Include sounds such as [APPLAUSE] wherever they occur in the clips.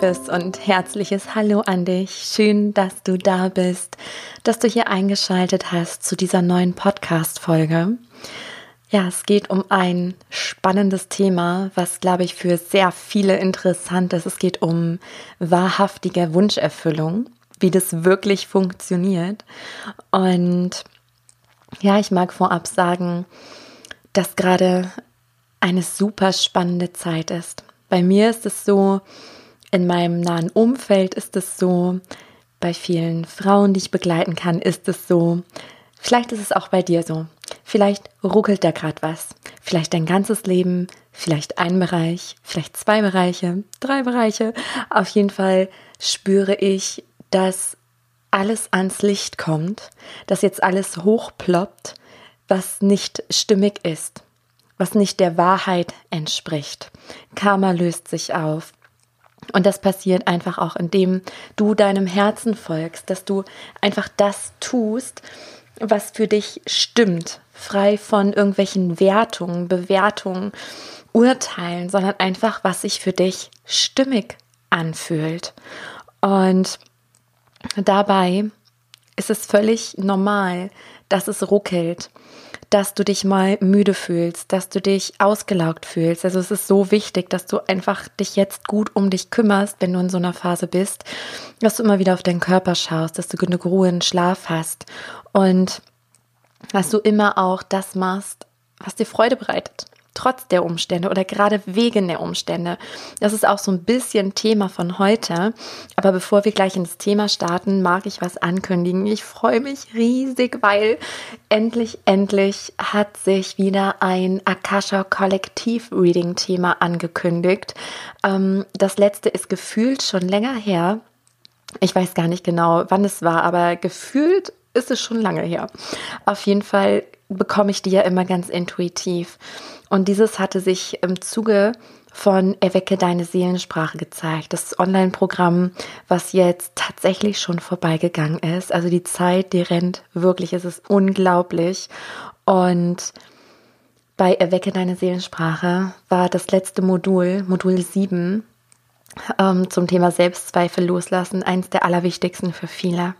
liebes und herzliches Hallo an dich. Schön, dass du da bist, dass du hier eingeschaltet hast zu dieser neuen Podcast-Folge. Ja, es geht um ein spannendes Thema, was, glaube ich, für sehr viele interessant ist. Es geht um wahrhaftige Wunscherfüllung, wie das wirklich funktioniert. Und ja, ich mag vorab sagen, dass gerade eine super spannende Zeit ist. Bei mir ist es so, in meinem nahen Umfeld ist es so, bei vielen Frauen, die ich begleiten kann, ist es so. Vielleicht ist es auch bei dir so. Vielleicht ruckelt da gerade was. Vielleicht dein ganzes Leben, vielleicht ein Bereich, vielleicht zwei Bereiche, drei Bereiche. Auf jeden Fall spüre ich, dass alles ans Licht kommt, dass jetzt alles hochploppt, was nicht stimmig ist, was nicht der Wahrheit entspricht. Karma löst sich auf. Und das passiert einfach auch, indem du deinem Herzen folgst, dass du einfach das tust, was für dich stimmt, frei von irgendwelchen Wertungen, Bewertungen, Urteilen, sondern einfach, was sich für dich stimmig anfühlt. Und dabei ist es völlig normal, dass es ruckelt, dass du dich mal müde fühlst, dass du dich ausgelaugt fühlst. Also es ist so wichtig, dass du einfach dich jetzt gut um dich kümmerst, wenn du in so einer Phase bist, dass du immer wieder auf deinen Körper schaust, dass du genug Ruhe und Schlaf hast und dass du immer auch das machst, was dir Freude bereitet trotz der Umstände oder gerade wegen der Umstände. Das ist auch so ein bisschen Thema von heute. Aber bevor wir gleich ins Thema starten, mag ich was ankündigen. Ich freue mich riesig, weil endlich, endlich hat sich wieder ein Akasha Kollektiv Reading Thema angekündigt. Ähm, das letzte ist gefühlt schon länger her. Ich weiß gar nicht genau, wann es war, aber gefühlt ist es schon lange her. Auf jeden Fall bekomme ich die ja immer ganz intuitiv. Und dieses hatte sich im Zuge von Erwecke deine Seelensprache gezeigt. Das Online-Programm, was jetzt tatsächlich schon vorbeigegangen ist. Also die Zeit, die rennt wirklich, es ist unglaublich. Und bei Erwecke deine Seelensprache war das letzte Modul, Modul 7, ähm, zum Thema Selbstzweifel loslassen, eins der allerwichtigsten für viele.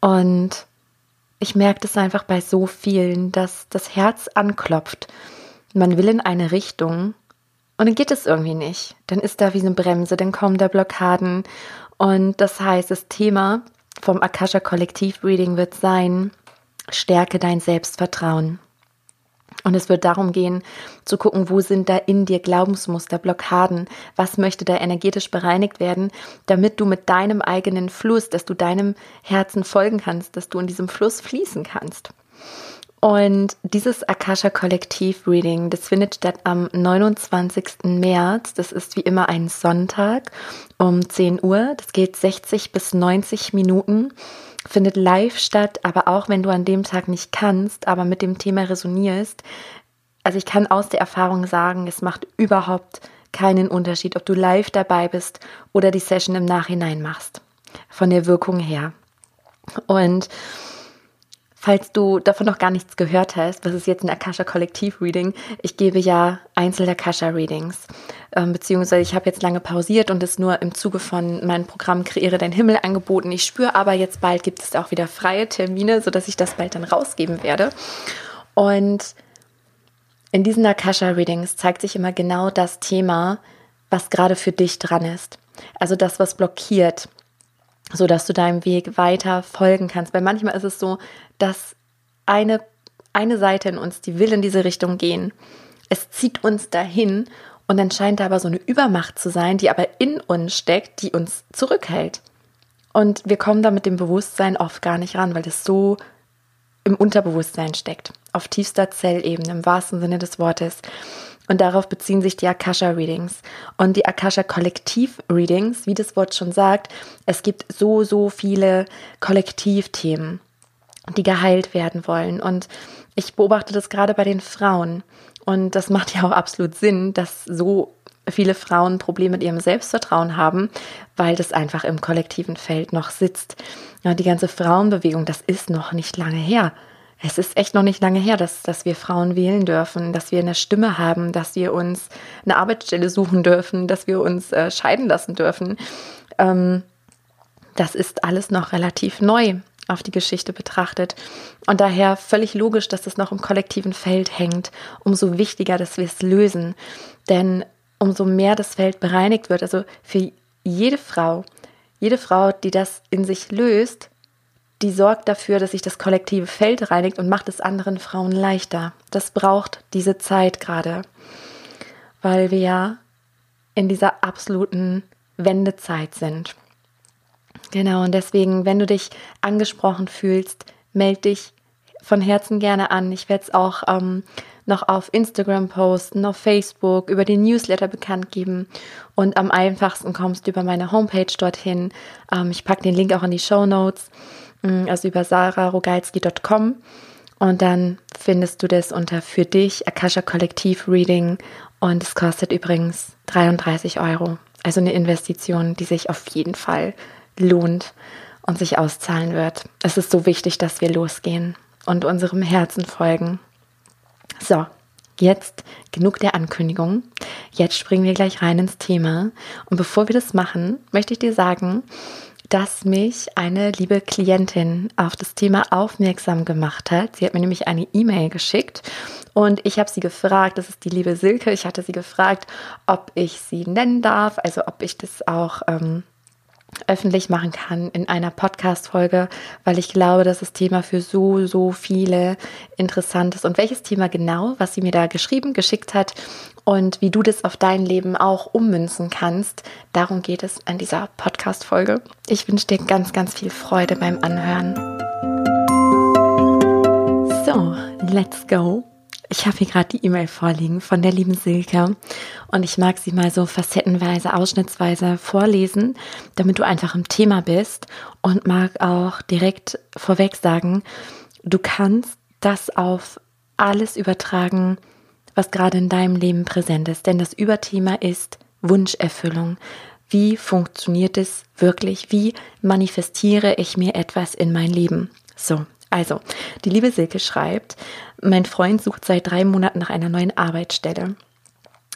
Und ich merke das einfach bei so vielen, dass das Herz anklopft man will in eine Richtung und dann geht es irgendwie nicht. Dann ist da wie eine Bremse, dann kommen da Blockaden. Und das heißt, das Thema vom Akasha Kollektiv Reading wird sein, stärke dein Selbstvertrauen. Und es wird darum gehen, zu gucken, wo sind da in dir Glaubensmuster, Blockaden, was möchte da energetisch bereinigt werden, damit du mit deinem eigenen Fluss, dass du deinem Herzen folgen kannst, dass du in diesem Fluss fließen kannst. Und dieses Akasha Kollektiv Reading, das findet statt am 29. März. Das ist wie immer ein Sonntag um 10 Uhr. Das geht 60 bis 90 Minuten. Findet live statt, aber auch wenn du an dem Tag nicht kannst, aber mit dem Thema resonierst. Also ich kann aus der Erfahrung sagen, es macht überhaupt keinen Unterschied, ob du live dabei bist oder die Session im Nachhinein machst. Von der Wirkung her. Und Falls du davon noch gar nichts gehört hast, was ist jetzt ein Akasha Kollektiv Reading? Ich gebe ja einzelne Akasha Readings, ähm, beziehungsweise ich habe jetzt lange pausiert und es nur im Zuge von meinem Programm Kreiere dein Himmel angeboten. Ich spüre aber jetzt bald gibt es auch wieder freie Termine, sodass ich das bald dann rausgeben werde. Und in diesen Akasha Readings zeigt sich immer genau das Thema, was gerade für dich dran ist. Also das, was blockiert, so dass du deinem Weg weiter folgen kannst. Weil manchmal ist es so, dass eine, eine Seite in uns, die will in diese Richtung gehen. Es zieht uns dahin und dann scheint da aber so eine Übermacht zu sein, die aber in uns steckt, die uns zurückhält. Und wir kommen da mit dem Bewusstsein oft gar nicht ran, weil das so im Unterbewusstsein steckt, auf tiefster Zellebene, im wahrsten Sinne des Wortes. Und darauf beziehen sich die Akasha-Readings. Und die Akasha-Kollektiv-Readings, wie das Wort schon sagt, es gibt so, so viele Kollektivthemen, die geheilt werden wollen. Und ich beobachte das gerade bei den Frauen. Und das [LAUGHS] macht ja auch absolut Sinn, dass so viele Frauen Probleme mit ihrem Selbstvertrauen haben, weil das einfach im kollektiven Feld noch sitzt. Ja, die ganze Frauenbewegung, das ist noch nicht lange her. Es ist echt noch nicht lange her, dass, dass wir Frauen wählen dürfen, dass wir eine Stimme haben, dass wir uns eine Arbeitsstelle suchen dürfen, dass wir uns äh, scheiden lassen dürfen. Ähm, das ist alles noch relativ neu auf die Geschichte betrachtet. Und daher völlig logisch, dass es noch im kollektiven Feld hängt. Umso wichtiger, dass wir es lösen. Denn umso mehr das Feld bereinigt wird, also für jede Frau, jede Frau, die das in sich löst, die sorgt dafür, dass sich das kollektive Feld reinigt und macht es anderen Frauen leichter. Das braucht diese Zeit gerade, weil wir ja in dieser absoluten Wendezeit sind. Genau, und deswegen, wenn du dich angesprochen fühlst, melde dich von Herzen gerne an. Ich werde es auch ähm, noch auf Instagram posten, auf Facebook, über den Newsletter bekannt geben. Und am einfachsten kommst du über meine Homepage dorthin. Ähm, ich packe den Link auch in die Show Notes, also über sararogalski.com. Und dann findest du das unter für dich Akasha Kollektiv Reading. Und es kostet übrigens 33 Euro. Also eine Investition, die sich auf jeden Fall lohnt und sich auszahlen wird. Es ist so wichtig, dass wir losgehen und unserem Herzen folgen. So, jetzt genug der Ankündigung. Jetzt springen wir gleich rein ins Thema. Und bevor wir das machen, möchte ich dir sagen, dass mich eine liebe Klientin auf das Thema aufmerksam gemacht hat. Sie hat mir nämlich eine E-Mail geschickt und ich habe sie gefragt, das ist die liebe Silke, ich hatte sie gefragt, ob ich sie nennen darf, also ob ich das auch ähm, öffentlich machen kann in einer Podcast-Folge, weil ich glaube, dass das Thema für so, so viele interessant ist. Und welches Thema genau, was sie mir da geschrieben, geschickt hat und wie du das auf dein Leben auch ummünzen kannst, darum geht es in dieser Podcast-Folge. Ich wünsche dir ganz, ganz viel Freude beim Anhören. So, let's go. Ich habe hier gerade die E-Mail vorliegen von der lieben Silke und ich mag sie mal so facettenweise, ausschnittsweise vorlesen, damit du einfach im Thema bist und mag auch direkt vorweg sagen, du kannst das auf alles übertragen, was gerade in deinem Leben präsent ist, denn das Überthema ist Wunscherfüllung. Wie funktioniert es wirklich? Wie manifestiere ich mir etwas in mein Leben? So, also, die liebe Silke schreibt, mein Freund sucht seit drei Monaten nach einer neuen Arbeitsstelle.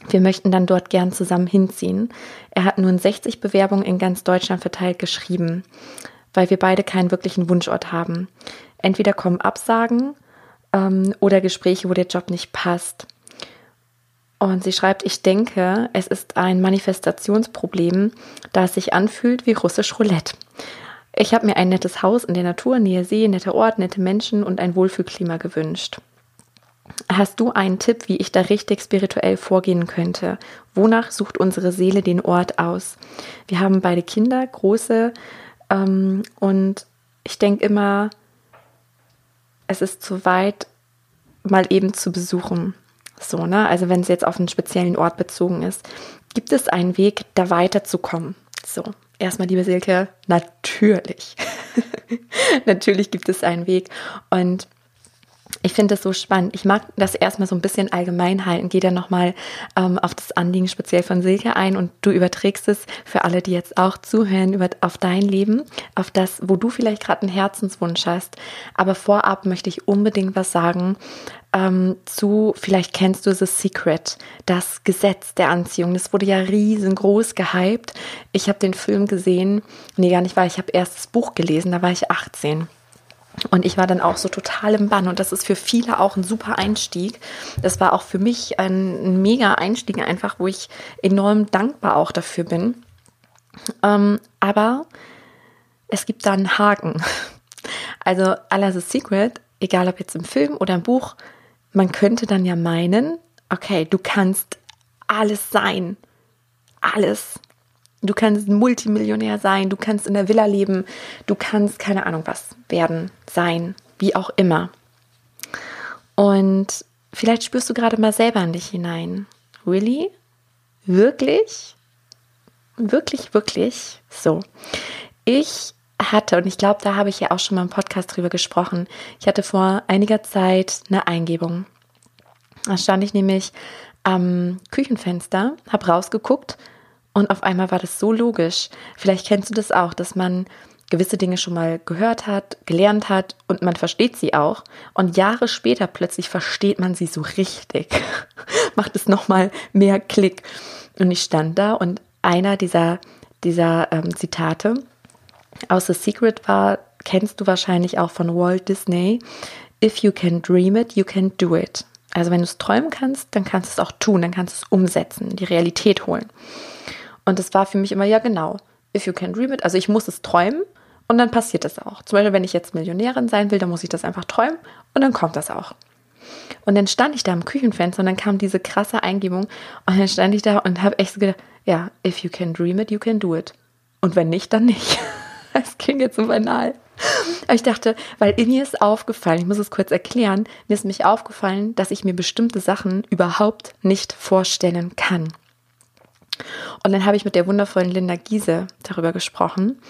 Wir möchten dann dort gern zusammen hinziehen. Er hat nun 60 Bewerbungen in ganz Deutschland verteilt geschrieben, weil wir beide keinen wirklichen Wunschort haben. Entweder kommen Absagen ähm, oder Gespräche, wo der Job nicht passt. Und sie schreibt, ich denke, es ist ein Manifestationsproblem, da es sich anfühlt wie russisch Roulette. Ich habe mir ein nettes Haus in der Natur, Nähe See, netter Ort, nette Menschen und ein Wohlfühlklima gewünscht. Hast du einen Tipp, wie ich da richtig spirituell vorgehen könnte? Wonach sucht unsere Seele den Ort aus? Wir haben beide Kinder, große, ähm, und ich denke immer, es ist zu weit, mal eben zu besuchen. So, ne? Also wenn es jetzt auf einen speziellen Ort bezogen ist. Gibt es einen Weg, da weiterzukommen? So, erstmal, liebe Silke, natürlich. [LAUGHS] natürlich gibt es einen Weg. Und ich finde das so spannend. Ich mag das erstmal so ein bisschen allgemein halten, gehe dann nochmal ähm, auf das Anliegen speziell von Silke ein und du überträgst es für alle, die jetzt auch zuhören, über, auf dein Leben, auf das, wo du vielleicht gerade einen Herzenswunsch hast. Aber vorab möchte ich unbedingt was sagen ähm, zu, vielleicht kennst du The Secret, das Gesetz der Anziehung. Das wurde ja riesengroß gehypt. Ich habe den Film gesehen, nee, gar nicht, weil ich habe erst das Buch gelesen, da war ich 18. Und ich war dann auch so total im Bann. Und das ist für viele auch ein super Einstieg. Das war auch für mich ein, mega Einstieg, einfach, wo ich enorm dankbar auch dafür bin. Ähm, aber es gibt da einen Haken. [LAUGHS] Also, the Secret, egal ob jetzt im Film oder im Buch, man könnte dann ja meinen, okay, du kannst alles sein. Alles. Du kannst Multimillionär sein, du kannst in der Villa leben, du kannst keine Ahnung was werden, sein, wie auch immer. Und vielleicht spürst du gerade mal selber in dich hinein. Really? Wirklich? Wirklich, wirklich? So. Ich hatte, und ich glaube, da habe ich ja auch schon mal im Podcast drüber gesprochen, ich hatte vor einiger Zeit eine Eingebung. Da stand ich nämlich am Küchenfenster, habe rausgeguckt und auf einmal war das so logisch. Vielleicht kennst du das auch, dass man gewisse Dinge schon mal gehört hat, gelernt hat und man versteht sie auch. Und Jahre später plötzlich versteht man sie so richtig. [LAUGHS] Macht es nochmal mehr Klick. Und ich stand da und einer dieser, dieser ähm, Zitate aus The Secret war, kennst du wahrscheinlich auch von Walt Disney. If you can dream it, you can do it. Also wenn du es träumen kannst, dann kannst du es auch tun, dann kannst du es umsetzen, die Realität holen. Und das war für mich immer, ja genau, if you can dream it, also ich muss es träumen und dann passiert es auch. Zum Beispiel, wenn ich jetzt Millionärin sein will, dann muss ich das einfach träumen und dann kommt das auch. Und dann stand ich da am Küchenfenster und dann kam diese krasse Eingebung und dann stand ich da und habe echt so gedacht, ja, if you can dream it, you can do it. Und wenn nicht, dann nicht. [LAUGHS] Das klingt jetzt so banal. Aber ich dachte, weil mir ist aufgefallen, ich muss es kurz erklären, mir ist mich aufgefallen, dass ich mir bestimmte Sachen überhaupt nicht vorstellen kann. Und dann habe ich mit der wundervollen Linda Giese darüber gesprochen.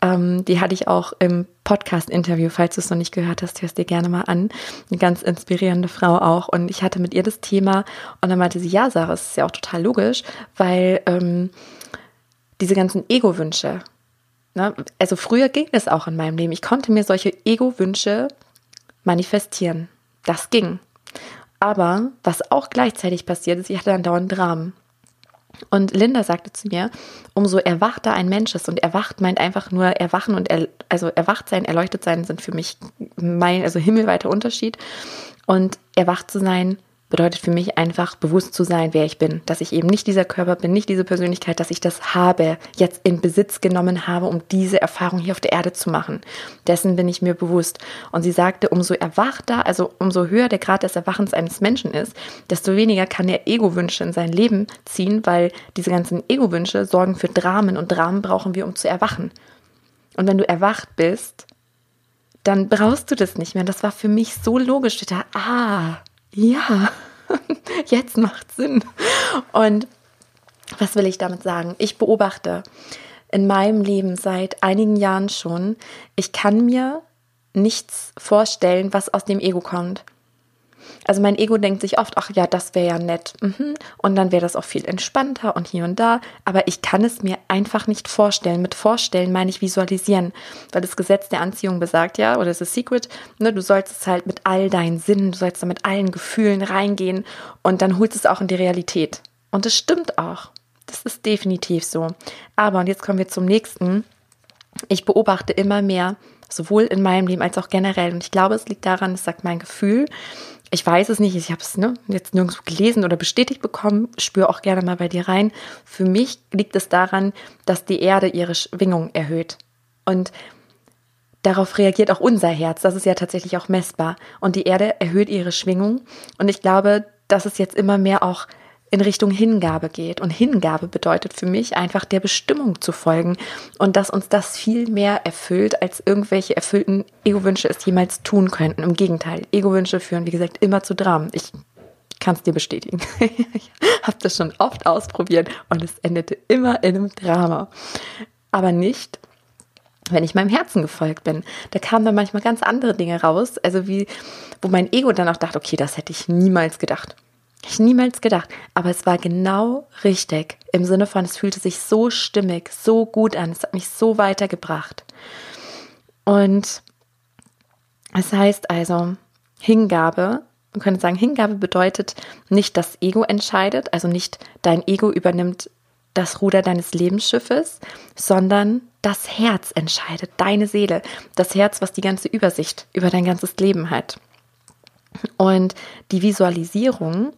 Ähm, die hatte ich auch im Podcast-Interview, falls du es noch nicht gehört hast, hörst dir gerne mal an. Eine ganz inspirierende Frau auch. Und ich hatte mit ihr das Thema und dann meinte sie, ja, Sarah, es ist ja auch total logisch, weil ähm, diese ganzen Ego-Wünsche, ne, also früher ging es auch in meinem Leben. Ich konnte mir solche Ego-Wünsche manifestieren. Das ging. Aber was auch gleichzeitig passiert ist, ich hatte dann dauernd Dramen. Und Linda sagte zu mir, umso erwachter ein Mensch ist, und erwacht meint einfach nur erwachen und er, also erwacht sein, erleuchtet sein sind für mich mein, also himmelweiter Unterschied. Und erwacht zu sein bedeutet für mich einfach bewusst zu sein, wer ich bin. Dass ich eben nicht dieser Körper bin, nicht diese Persönlichkeit, dass ich das habe, jetzt in Besitz genommen habe, um diese Erfahrung hier auf der Erde zu machen. Dessen bin ich mir bewusst. Und sie sagte, umso erwachter, also umso höher der Grad des Erwachens eines Menschen ist, desto weniger kann er Ego-Wünsche in sein Leben ziehen, weil diese ganzen Ego-Wünsche sorgen für Dramen und Dramen brauchen wir, um zu erwachen. Und wenn du erwacht bist, dann brauchst du das nicht mehr. Das war für mich so logisch. Dachte, ah, ja, [LAUGHS] jetzt macht Sinn. Und was will ich damit sagen? Ich beobachte in meinem Leben seit einigen Jahren schon, ich kann mir nichts vorstellen, was aus dem Ego kommt. Also mein Ego denkt sich oft, ach ja, das wäre ja nett. Mhm. Und dann wäre das auch viel entspannter und hier und da. Aber ich kann es mir einfach nicht vorstellen. Mit vorstellen meine ich visualisieren. Weil das Gesetz der Anziehung besagt ja, oder es ist Secret, ne, du sollst es halt mit all deinen Sinnen, du sollst da mit allen Gefühlen reingehen und dann holst es auch in die Realität. Und das stimmt auch. Das ist definitiv so. Aber, und jetzt kommen wir zum nächsten. Ich beobachte immer mehr, sowohl in meinem Leben als auch generell. Und ich glaube, es liegt daran, das sagt mein Gefühl, ich weiß es nicht, ich habe es ne, jetzt nirgendwo gelesen oder bestätigt bekommen, spüre auch gerne mal bei dir rein. Für mich liegt es daran, dass die Erde ihre Schwingung erhöht. Und darauf reagiert auch unser Herz. Das ist ja tatsächlich auch messbar. Und die Erde erhöht ihre Schwingung. Und ich glaube, dass es jetzt immer mehr auch in Richtung Hingabe geht. Und Hingabe bedeutet für mich einfach der Bestimmung zu folgen und dass uns das viel mehr erfüllt, als irgendwelche erfüllten Ego-Wünsche es jemals tun könnten. Im Gegenteil, Ego-Wünsche führen, wie gesagt, immer zu Dramen. Ich kann es dir bestätigen. [LAUGHS] ich habe das schon oft ausprobiert und es endete immer in einem Drama. Aber nicht, wenn ich meinem Herzen gefolgt bin. Da kamen dann manchmal ganz andere Dinge raus, also wie, wo mein Ego dann auch dachte, okay, das hätte ich niemals gedacht. Ich niemals gedacht. Aber es war genau richtig. Im Sinne von, es fühlte sich so stimmig, so gut an. Es hat mich so weitergebracht. Und es heißt also, Hingabe, man könnte sagen, Hingabe bedeutet nicht das Ego entscheidet, also nicht dein Ego übernimmt das Ruder deines Lebensschiffes, sondern das Herz entscheidet, deine Seele, das Herz, was die ganze Übersicht über dein ganzes Leben hat. Und die Visualisierung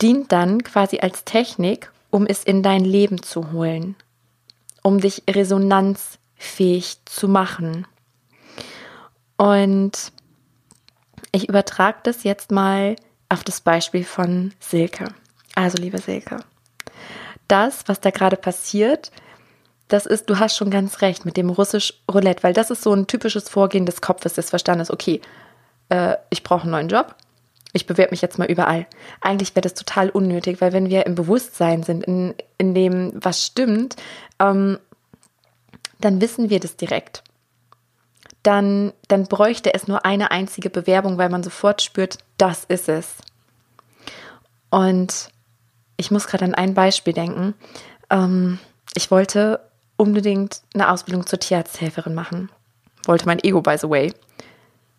dient dann quasi als Technik, um es in dein Leben zu holen, um dich resonanzfähig zu machen. Und ich übertrage das jetzt mal auf das Beispiel von Silke. Also, liebe Silke, das, was da gerade passiert, das ist, du hast schon ganz recht mit dem russisch Roulette, weil das ist so ein typisches Vorgehen des Kopfes, des Verstandes. Okay, äh, ich brauche einen neuen Job, ich bewerbe mich jetzt mal überall. Eigentlich wäre das total unnötig, weil wenn wir im Bewusstsein sind, in, in dem, was stimmt, ähm, dann wissen wir das direkt. Dann, dann bräuchte es nur eine einzige Bewerbung, weil man sofort spürt, das ist es. Und ich muss gerade an ein Beispiel denken. Ähm, ich wollte unbedingt eine Ausbildung zur Tierarzthelferin machen. Wollte mein Ego, by the way.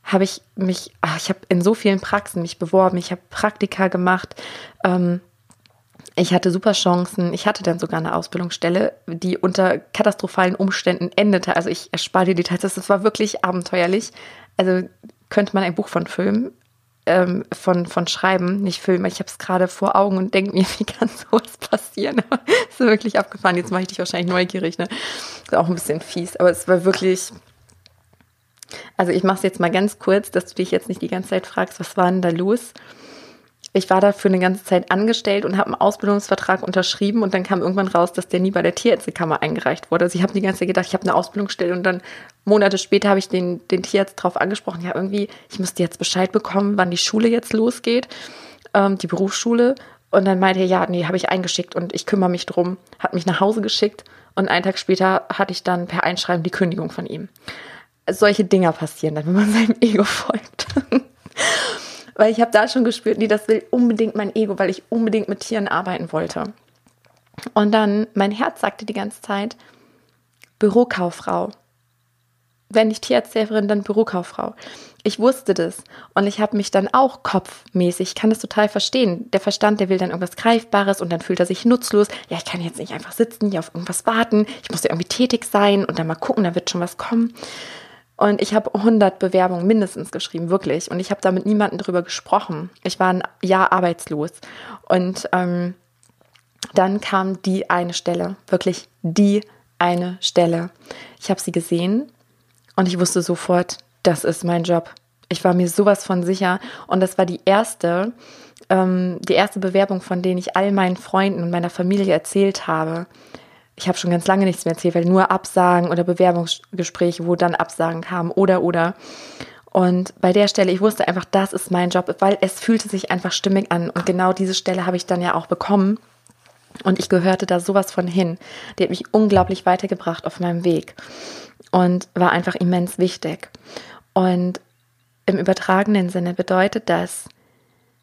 Habe ich mich, ach, ich habe in so vielen Praxen mich beworben, ich habe Praktika gemacht, ähm, ich hatte super Chancen. Ich hatte dann sogar eine Ausbildungsstelle, die unter katastrophalen Umständen endete. Also ich erspare die Details. Das war wirklich abenteuerlich. Also könnte man ein Buch von filmen, ähm, von, von schreiben, nicht filmen. Ich habe es gerade vor Augen und denke mir, [LAUGHS] wie kann sowas passieren? [LAUGHS] ist wirklich abgefahren. Jetzt mache ich dich wahrscheinlich neugierig. Ne? Ist auch ein bisschen fies, aber es war wirklich. Also ich mache es jetzt mal ganz kurz, dass du dich jetzt nicht die ganze Zeit fragst, was war denn da los? ich war da für eine ganze Zeit angestellt und habe einen Ausbildungsvertrag unterschrieben und dann kam irgendwann raus, dass der nie bei der Tierärztekammer eingereicht wurde. Also ich habe die ganze Zeit gedacht, ich habe eine Ausbildungsstelle und dann Monate später habe ich den, den Tierarzt darauf angesprochen, ja irgendwie, ich müsste jetzt Bescheid bekommen, wann die Schule jetzt losgeht, ähm, die Berufsschule. Und dann meinte er, ja, nee, habe ich eingeschickt und ich kümmere mich drum, hat mich nach Hause geschickt und einen Tag später hatte ich dann per Einschreiben die Kündigung von ihm. Solche Dinger passieren dann, wenn man [LAUGHS] seinem Ego folgt. [LAUGHS] weil ich habe da schon gespürt, nee, das will unbedingt mein Ego, weil ich unbedingt mit Tieren arbeiten wollte. Und dann, mein Herz sagte die ganze Zeit, Bürokauffrau. Wenn nicht Tierärzthelferin, dann Bürokauffrau. Ich wusste das und ich habe mich dann auch kopfmäßig, ich kann das total verstehen. Der Verstand, der will dann irgendwas Greifbares und dann fühlt er sich nutzlos. Ja, ich kann jetzt nicht einfach sitzen, hier auf irgendwas warten. Ich muss ja irgendwie tätig sein und dann mal gucken, da wird schon was kommen. Und ich habe 100 Bewerbungen mindestens geschrieben, wirklich. Und ich habe da mit niemandem drüber gesprochen. Ich war ein Jahr arbeitslos. Und ähm, dann kam die eine Stelle, wirklich die eine Stelle. Ich habe sie gesehen und ich wusste sofort, das ist mein Job. Ich war mir sowas von sicher. Und das war die erste, ähm, die erste Bewerbung, von denen ich all meinen Freunden und meiner Familie erzählt habe ich habe schon ganz lange nichts mehr erzählt, weil nur Absagen oder Bewerbungsgespräche, wo dann Absagen kamen oder oder. Und bei der Stelle, ich wusste einfach, das ist mein Job, weil es fühlte sich einfach stimmig an. Und genau diese Stelle habe ich dann ja auch bekommen. Und ich gehörte da sowas von hin. Die hat mich unglaublich weitergebracht auf meinem Weg und war einfach immens wichtig. Und im übertragenen Sinne bedeutet das,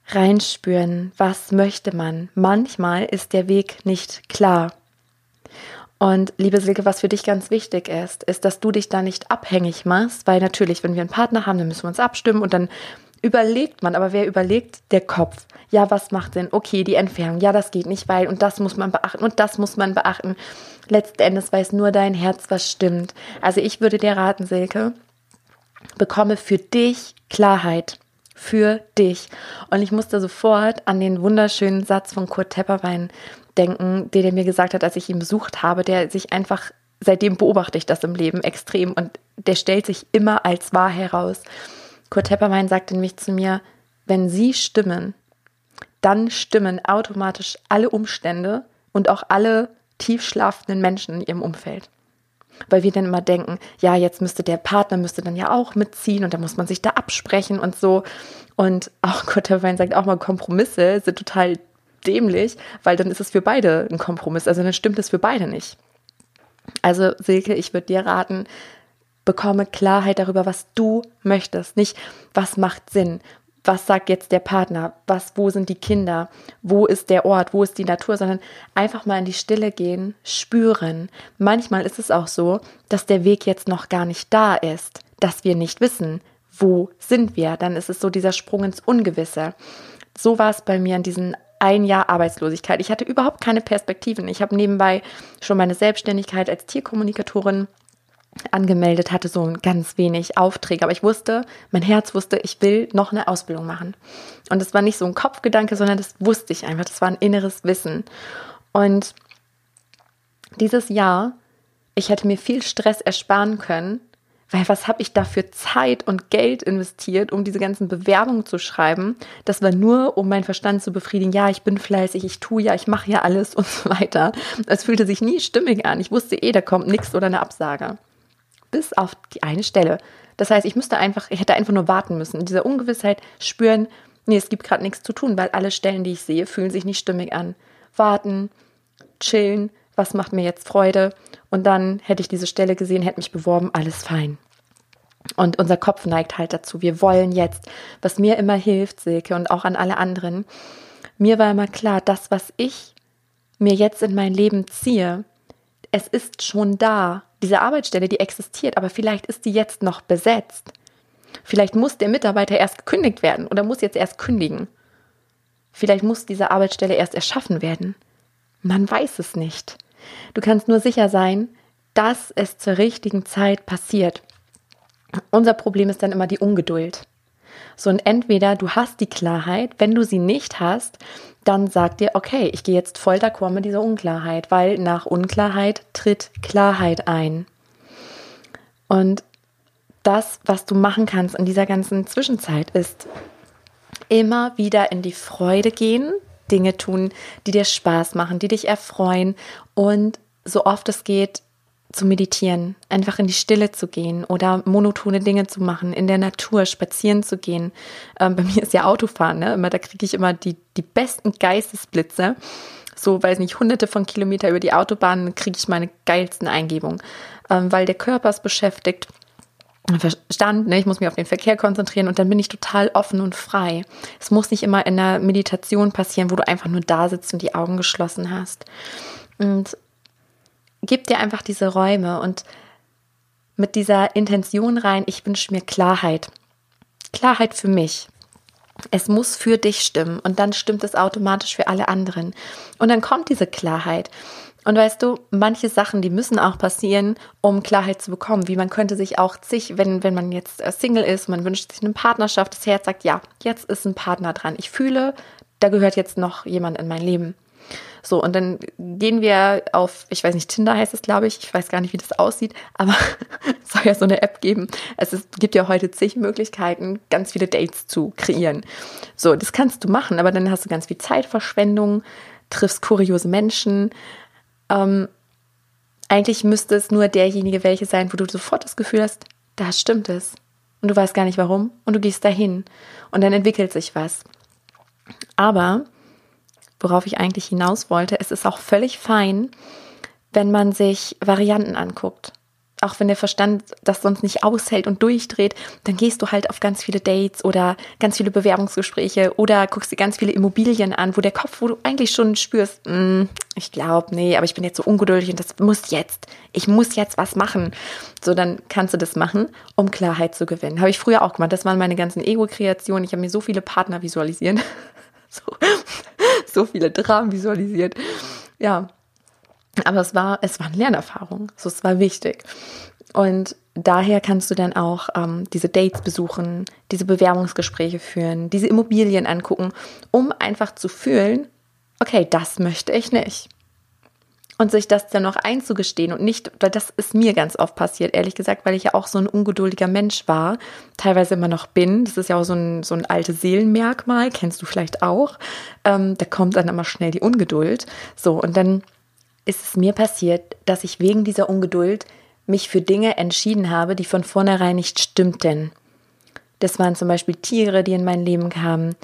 reinspüren, was möchte man. Manchmal ist der Weg nicht klar. Und liebe Silke, was für dich ganz wichtig ist, ist, dass du dich da nicht abhängig machst, weil natürlich, wenn wir einen Partner haben, dann müssen wir uns abstimmen und dann überlegt man, aber wer überlegt? Der Kopf. Ja, was macht Sinn? Okay, die Entfernung. Ja, das geht nicht, weil und das muss man beachten und das muss man beachten. Letzten Endes weiß nur dein Herz, was stimmt. Also ich würde dir raten, Silke, bekomme für dich Klarheit. Für dich. Und ich musste sofort an den wunderschönen Satz von Kurt Tepperwein denken, den er mir gesagt hat, als ich ihn besucht habe, der sich einfach, seitdem beobachte ich das im Leben extrem und der stellt sich immer als wahr heraus. Kurt Tepperwein sagte nämlich zu mir, wenn Sie stimmen, dann stimmen automatisch alle Umstände und auch alle tiefschlafenden Menschen in ihrem Umfeld. Weil wir dann immer denken, ja, jetzt müsste der Partner müsste dann ja auch mitziehen und da muss man sich da absprechen und so. Und auch [LAUGHS] Kurt Tepperwein sagt auch mal, Kompromisse sind total dämlich, weil dann ist es für beide ein Kompromiss. Also dann stimmt es für beide nicht. Also Silke, ich würde dir raten, bekomme Klarheit darüber, was du möchtest, nicht was macht Sinn. Was sagt jetzt der Partner? Was, wo sind die Kinder? Wo ist der Ort? Wo ist die Natur? Sondern einfach mal in die Stille gehen, spüren. Manchmal ist es auch so, dass der Weg jetzt noch gar nicht da ist, dass wir nicht wissen, wo sind wir. Dann ist es so dieser Sprung ins Ungewisse. So war es bei mir in diesen ein Jahr Arbeitslosigkeit. Ich hatte überhaupt keine Perspektiven. Ich habe nebenbei schon meine Selbstständigkeit als Tierkommunikatorin angemeldet, hatte so ein ganz wenig Aufträge, aber ich wusste, mein Herz wusste, ich will noch eine Ausbildung machen. Und das war nicht so ein Kopfgedanke, sondern das wusste ich einfach, das war ein inneres Wissen. Und dieses Jahr, ich hätte mir viel Stress ersparen können, weil was habe ich da für Zeit und Geld investiert, um diese ganzen Bewerbungen zu schreiben? Das war nur, um meinen Verstand zu befriedigen. Ja, ich bin fleißig, ich tue ja, ich mache ja alles [LAUGHS] und so weiter. Es fühlte sich nie stimmig an. Ich wusste eh, da kommt nichts oder eine Absage. Bis auf die eine Stelle. Das heißt, ich müsste einfach, ich hätte einfach nur warten müssen. In dieser Ungewissheit spüren, nee, es gibt gerade nichts zu tun, weil alle Stellen, die ich sehe, fühlen sich nicht stimmig an. Warten, chillen, was macht mir jetzt Freude? Und dann hätte ich diese Stelle gesehen, hätte mich beworben, alles fein. Und unser Kopf neigt halt dazu. Wir wollen jetzt, was mir immer hilft, Silke, und auch an alle anderen. Mir war immer klar, das, was ich mir jetzt in mein Leben ziehe, es ist schon da. Diese Arbeitsstelle, die existiert, aber vielleicht ist die jetzt noch besetzt. Vielleicht muss der Mitarbeiter erst gekündigt werden oder muss jetzt erst kündigen. Vielleicht muss diese Arbeitsstelle erst erschaffen werden. Man weiß es nicht. Du kannst nur sicher sein, dass es zur richtigen Zeit passiert. Unser Problem ist dann immer die Ungeduld. So, und entweder du hast die Klarheit, wenn du sie nicht hast, dann sag dir, okay, ich gehe jetzt voll d'accord mit dieser Unklarheit, weil nach Unklarheit tritt Klarheit ein. Und das, was du machen kannst in dieser ganzen Zwischenzeit, ist immer wieder in die Freude gehen, Dinge tun, die dir Spaß machen, die dich erfreuen und so oft es geht, zu meditieren, einfach in die Stille zu gehen oder monotone Dinge zu machen, in der Natur spazieren zu gehen. Ähm, bei [LAUGHS] mir ist ja Autofahren, ne? Immer, da kriege ich immer die, die besten Geistesblitze. So, weiß nicht, hunderte von Kilometer über die Autobahn kriege ich meine geilsten Eingebungen, ähm, weil der Körper ist beschäftigt. Verstand, ne? ich muss mich auf den Verkehr konzentrieren und dann bin ich total offen und frei. Es muss nicht immer in der Meditation passieren, wo du einfach nur da sitzt und die Augen geschlossen hast. Und gib dir einfach diese Räume und mit dieser Intention rein, ich wünsche mir Klarheit. Klarheit für mich. Es muss für dich stimmen und dann stimmt es automatisch für alle anderen. Und dann kommt diese Klarheit. Und weißt du, manche Sachen, die müssen auch passieren, um Klarheit zu bekommen. Wie man könnte sich auch sich, wenn, wenn man jetzt äh, Single ist, man wünscht sich eine Partnerschaft, das Herz sagt, ja, jetzt ist ein Partner dran. Ich fühle, da gehört jetzt noch jemand in mein Leben. So, und dann gehen wir auf, ich weiß nicht, Tinder heißt es, glaube ich. Ich weiß gar nicht, wie das aussieht, aber es [LAUGHS] soll ja so eine App geben. Es ist, gibt ja heute zig Möglichkeiten, ganz viele Dates zu kreieren. So, das kannst du machen, aber dann hast du ganz viel Zeitverschwendung, triffst kuriose Menschen. Ähm, eigentlich müsste es nur derjenige welche sein, wo du sofort das Gefühl hast, da stimmt es. Und du weißt gar nicht warum und du gehst dahin. Und dann entwickelt sich was. Aber worauf ich eigentlich hinaus wollte, es ist auch völlig fein, wenn man sich Varianten anguckt. Auch wenn der Verstand das sonst nicht aushält und durchdreht, dann gehst du halt auf ganz viele Dates oder ganz viele Bewerbungsgespräche oder guckst dir ganz viele Immobilien an, wo der Kopf, wo du eigentlich schon spürst, mm, ich glaube, nee, aber ich bin jetzt so ungeduldig und das muss jetzt, ich muss jetzt was machen. So, dann kannst du das machen, um Klarheit zu gewinnen. Habe ich früher auch gemacht. Das waren meine ganzen Ego-Kreationen. Ich habe mir so viele Partner visualisiert. [LAUGHS] so, so viele Dramen visualisiert. Ja, aber es war, es war eine Lernerfahrung. So, es war wichtig. Und daher kannst du dann auch ähm, diese Dates besuchen, diese Bewerbungsgespräche führen, diese Immobilien angucken, um einfach zu fühlen, okay, das möchte ich nicht und sich das dann noch einzugestehen und nicht, weil das ist mir ganz oft passiert, ehrlich gesagt, weil ich ja auch so ein ungeduldiger Mensch war, teilweise immer noch bin. Das ist ja auch so ein, so ein altes Seelenmerkmal, kennst du vielleicht auch. Ähm, da kommt dann immer schnell die Ungeduld. So, und dann ist es mir passiert, dass ich wegen dieser Ungeduld mich für Dinge entschieden habe, die von vornherein nicht stimmten. Das waren zum Beispiel Tiere, die in mein Leben kamen,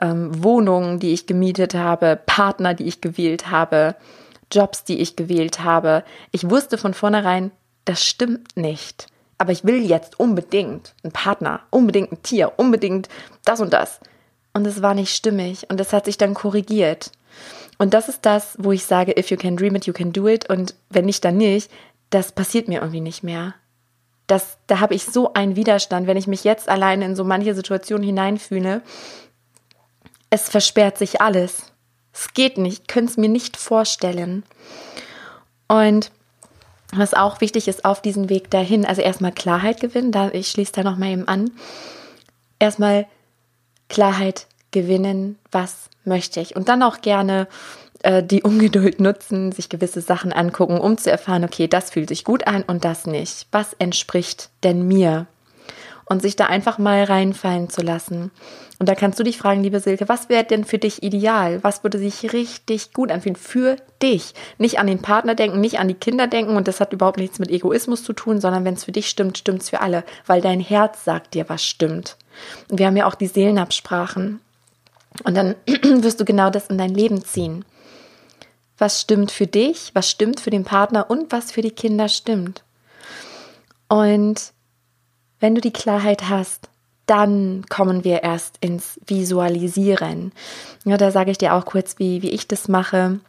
ähm, Wohnungen, die ich gemietet habe, Partner, die ich gewählt habe, Jobs, die ich gewählt habe. Ich wusste von vornherein, das stimmt nicht. Aber ich will jetzt unbedingt einen Partner, unbedingt ein Tier, unbedingt das und das. Und es war nicht stimmig und das hat sich dann korrigiert. Und das ist das, wo ich sage, if you can dream it, you can do it. Und wenn nicht, dann nicht. Das passiert mir irgendwie nicht mehr. Das, da habe ich so einen Widerstand, wenn ich mich jetzt alleine in so manche Situationen hineinfühle. Es versperrt sich alles. Es geht nicht, ich könnte es mir nicht vorstellen. Und was auch wichtig ist auf diesem Weg dahin, also erstmal Klarheit gewinnen, da ich schließe da nochmal eben an. Erstmal Klarheit gewinnen, was möchte ich. Und dann auch gerne äh, die [LAUGHS] Ungeduld nutzen, sich gewisse Sachen angucken, um zu erfahren, okay, das fühlt sich gut an und das nicht. Was entspricht denn mir? und sich da einfach mal reinfallen zu lassen. Und da kannst du dich fragen, liebe Silke, was wäre denn für dich ideal? Was würde sich richtig gut anfühlen für dich? Nicht an den Partner denken, nicht an die Kinder denken und das hat überhaupt nichts mit Egoismus zu tun, sondern wenn es für dich stimmt, stimmt es für alle, weil dein Herz sagt dir, was stimmt. Und wir haben ja auch die Seelenabsprachen. Und dann [CLEARS THROAT] wirst du genau das in dein Leben ziehen. Was stimmt für dich, was stimmt für den Partner und was für die Kinder stimmt. Und wenn du die Klarheit hast, dann kommen wir erst ins Visualisieren. Ja, da sage ich dir auch kurz, wie, wie ich das mache.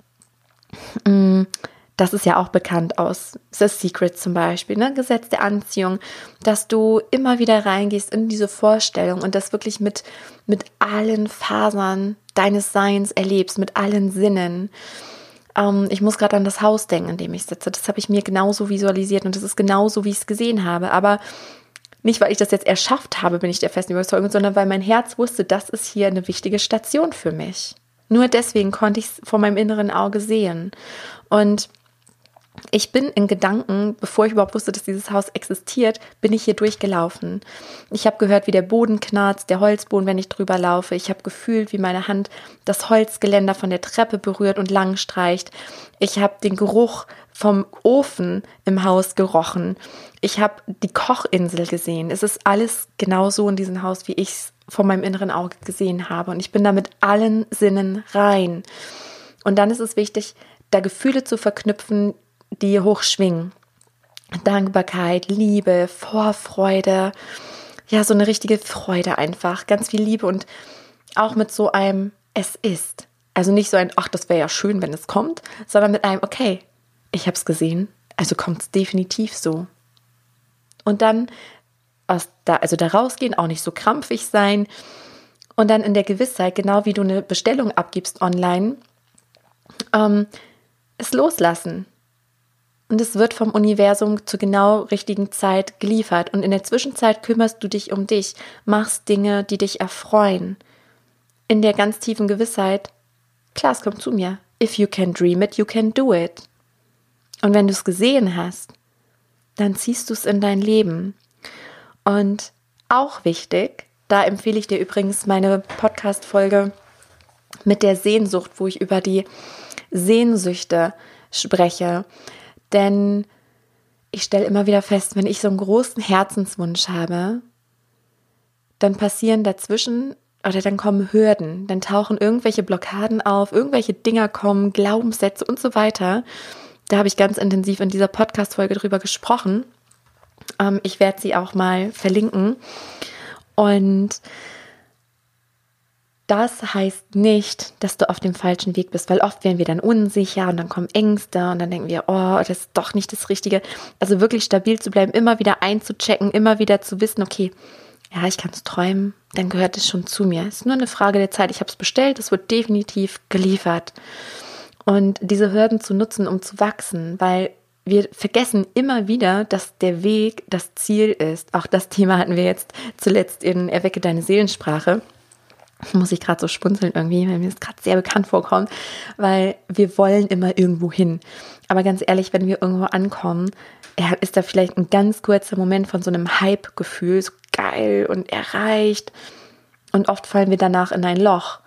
Das ist ja auch bekannt aus The Secret zum Beispiel, ne? Gesetz der Anziehung, dass du immer wieder reingehst in diese Vorstellung und das wirklich mit, mit allen Fasern deines Seins erlebst, mit allen Sinnen. Ähm, ich muss gerade an das Haus denken, in dem ich sitze. Das habe ich mir genauso visualisiert und das ist genauso, wie ich es gesehen habe. Aber nicht, weil ich das jetzt erschafft habe, bin ich der festen Überzeugung, sondern weil mein Herz wusste, das ist hier eine wichtige Station für mich. Nur deswegen konnte ich es vor meinem inneren Auge sehen. Und ich bin in Gedanken, bevor ich überhaupt wusste, dass dieses Haus existiert, bin ich hier durchgelaufen. Ich habe gehört, wie der Boden knarzt, der Holzboden, wenn ich drüber laufe. Ich habe gefühlt, wie meine Hand das Holzgeländer von der Treppe berührt und lang streicht. Ich habe den Geruch vom Ofen im Haus gerochen. Ich habe die Kochinsel gesehen. Es ist alles genauso in diesem Haus, wie ich es vor meinem inneren Auge gesehen habe. Und ich bin da mit allen Sinnen rein. Und dann ist es wichtig, da Gefühle zu verknüpfen, die hochschwingen. Dankbarkeit, Liebe, Vorfreude, ja, so eine richtige Freude einfach, ganz viel Liebe und auch mit so einem Es ist. Also nicht so ein, ach, das wäre ja schön, wenn es kommt, sondern mit einem, okay, ich habe es gesehen, also kommt es definitiv so. Und dann aus da, also da rausgehen, auch nicht so krampfig sein und dann in der Gewissheit, genau wie du eine Bestellung abgibst online, ähm, es loslassen. Und es wird vom Universum zur genau richtigen Zeit geliefert. Und in der Zwischenzeit kümmerst du dich um dich, machst Dinge, die dich erfreuen. In der ganz tiefen Gewissheit, klar, es kommt zu mir. If you can dream it, you can do it. Und wenn du es gesehen hast, dann ziehst du es in dein Leben. Und auch wichtig, da empfehle ich dir übrigens meine Podcast-Folge mit der Sehnsucht, wo ich über die Sehnsüchte spreche. Denn ich stelle immer wieder fest, wenn ich so einen großen Herzenswunsch habe, dann passieren dazwischen oder dann kommen Hürden, dann tauchen irgendwelche Blockaden auf, irgendwelche Dinger kommen, Glaubenssätze und so weiter. Da habe ich ganz intensiv in dieser Podcast-Folge drüber gesprochen. Ähm, ich werde sie auch mal verlinken. Und das heißt nicht, dass du auf dem falschen Weg bist, weil oft werden wir dann unsicher und dann kommen Ängste und dann denken wir, oh, das ist doch nicht das Richtige. Also wirklich stabil zu bleiben, immer wieder einzuchecken, immer wieder zu wissen, okay, ja, ich kann es träumen, dann gehört es schon zu mir. Es ist nur eine Frage der Zeit. Ich habe es bestellt, es wird definitiv geliefert. Und diese Hürden zu nutzen, um zu wachsen, weil wir vergessen immer wieder, dass der Weg das Ziel ist. Auch das Thema hatten wir jetzt zuletzt in Erwecke deine Seelensprache [LAUGHS] muss ich gerade so spunzeln irgendwie, weil mir das gerade sehr bekannt vorkommt, weil wir wollen immer irgendwo hin. Aber ganz ehrlich, wenn wir irgendwo ankommen, ist da vielleicht ein ganz kurzer Moment von so einem Hype-Gefühl, so geil und erreicht. Und oft fallen wir danach in ein Loch.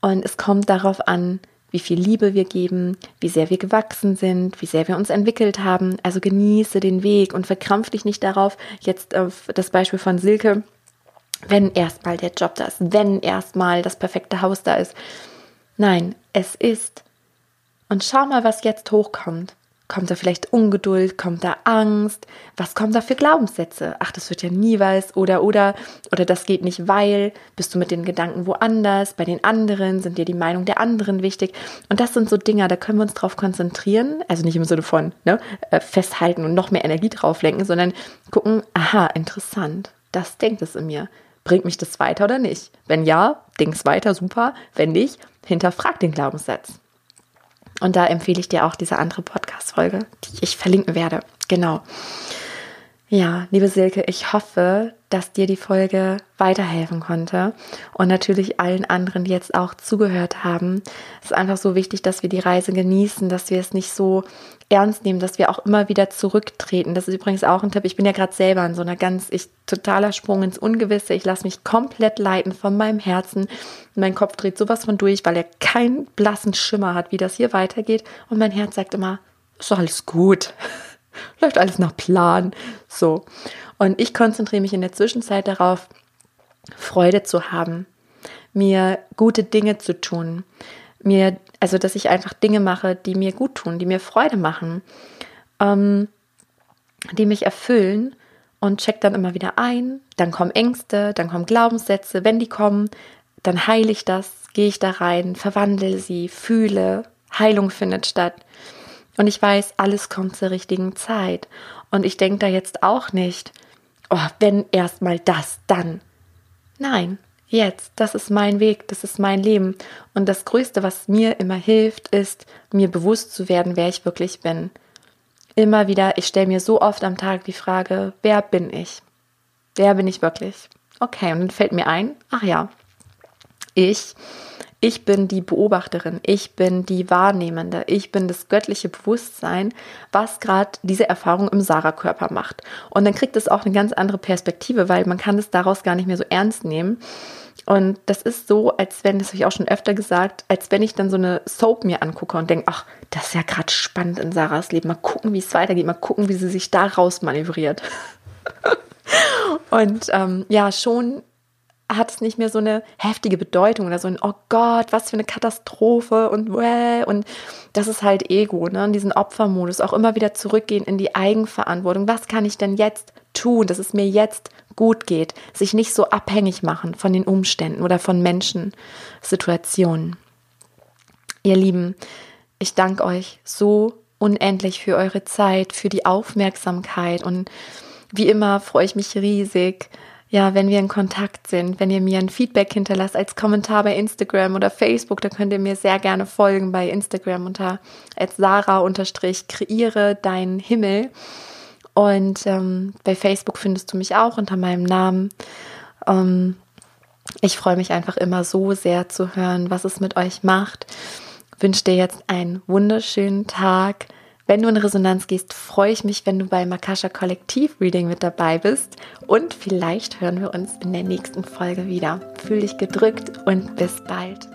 Und es kommt darauf an, wie viel Liebe wir geben, wie sehr wir gewachsen sind, wie sehr wir uns entwickelt haben. Also genieße den Weg und verkrampf dich nicht darauf. Jetzt auf das Beispiel von Silke wenn erstmal der Job da ist, wenn erstmal das perfekte Haus da ist. Nein, es ist. Und schau mal, was jetzt hochkommt. Kommt da vielleicht Ungeduld? Kommt da Angst? Was kommt da für Glaubenssätze? Ach, das wird ja nie was oder oder oder das geht nicht, weil bist du mit den Gedanken woanders, bei den anderen sind dir die Meinung der anderen wichtig und das sind so Dinge, da können wir uns drauf konzentrieren, also nicht im Sinne von ne, äh, festhalten und noch mehr Energie drauf lenken, sondern gucken, aha, interessant, das denkt es in mir. Bringt mich das weiter oder nicht? Wenn ja, denk's weiter, super. Wenn nicht, hinterfrag den Glaubenssatz. Und da empfehle ich dir auch diese andere Podcast-Folge, die ich verlinken werde. Genau. Ja, liebe Silke, ich hoffe, dass dir die Folge weiterhelfen konnte und natürlich allen anderen, die jetzt auch zugehört haben. Es ist einfach so wichtig, dass wir die Reise genießen, dass wir es nicht so ernst nehmen, dass wir auch immer wieder zurücktreten. Das ist übrigens auch ein Tipp. Ich bin ja gerade selber in so einer ganz, ich totaler Sprung ins Ungewisse. Ich lasse mich komplett leiten von meinem Herzen. Mein Kopf dreht sowas von durch, weil er keinen blassen Schimmer hat, wie das hier weitergeht. Und mein Herz sagt immer, ist alles gut. [LAUGHS] Läuft alles nach Plan. So. Und ich konzentriere mich in der Zwischenzeit darauf, Freude zu haben, mir gute Dinge zu tun, mir, also dass ich einfach Dinge mache, die mir gut tun, die mir Freude machen, ähm, die mich erfüllen und check dann immer wieder ein. Dann kommen Ängste, dann kommen Glaubenssätze. Wenn die kommen, dann heile ich das, gehe ich da rein, verwandle sie, fühle, Heilung findet statt. Und ich weiß, alles kommt zur richtigen Zeit. Und ich denke da jetzt auch nicht, oh, wenn erstmal das, dann. Nein, jetzt, das ist mein Weg, das ist mein Leben. Und das Größte, was mir immer hilft, ist, mir bewusst zu werden, wer ich wirklich bin. Immer wieder, ich stelle mir so oft am Tag die Frage, wer bin ich? Wer bin ich wirklich? Okay, und dann fällt mir ein, ach ja, ich ich bin die Beobachterin, ich bin die Wahrnehmende, ich bin das göttliche Bewusstsein, was gerade diese Erfahrung im Sarah-Körper macht. Und dann kriegt es auch eine ganz andere Perspektive, weil man kann es daraus gar nicht mehr so ernst nehmen. Und das ist so, als wenn, das habe ich auch schon öfter gesagt, als wenn ich dann so eine Soap mir angucke und denke, ach, das ist ja gerade spannend in Sarahs Leben. Mal gucken, wie es weitergeht, mal gucken, wie sie sich da raus manövriert. [LAUGHS] und ähm, ja, schon hat es nicht mehr so eine heftige Bedeutung oder so ein, oh Gott, was für eine Katastrophe und wäh, und das ist halt Ego, ne? Und diesen Opfermodus, auch immer wieder zurückgehen in die Eigenverantwortung. Was kann ich denn jetzt tun, dass es mir jetzt gut geht? Sich nicht so abhängig machen von den Umständen oder von Menschen, Situationen. Ihr Lieben, ich danke euch so unendlich für eure Zeit, für die Aufmerksamkeit und wie immer freue ich mich riesig, ja, wenn wir in Kontakt sind, wenn ihr mir ein Feedback hinterlasst als Kommentar bei Instagram oder Facebook, da könnt ihr mir sehr gerne folgen bei Instagram unter sarah-kreiere dein Himmel. Und ähm, bei Facebook findest du mich auch unter meinem Namen. Ähm, ich freue mich einfach immer so sehr zu hören, was es mit euch macht. Wünsche dir jetzt einen wunderschönen Tag wenn du in Resonanz gehst, freue ich mich, wenn du bei Makasha Kollektiv Reading mit dabei bist. Und vielleicht hören wir uns in der nächsten Folge wieder. Fühl dich gedrückt und bis bald.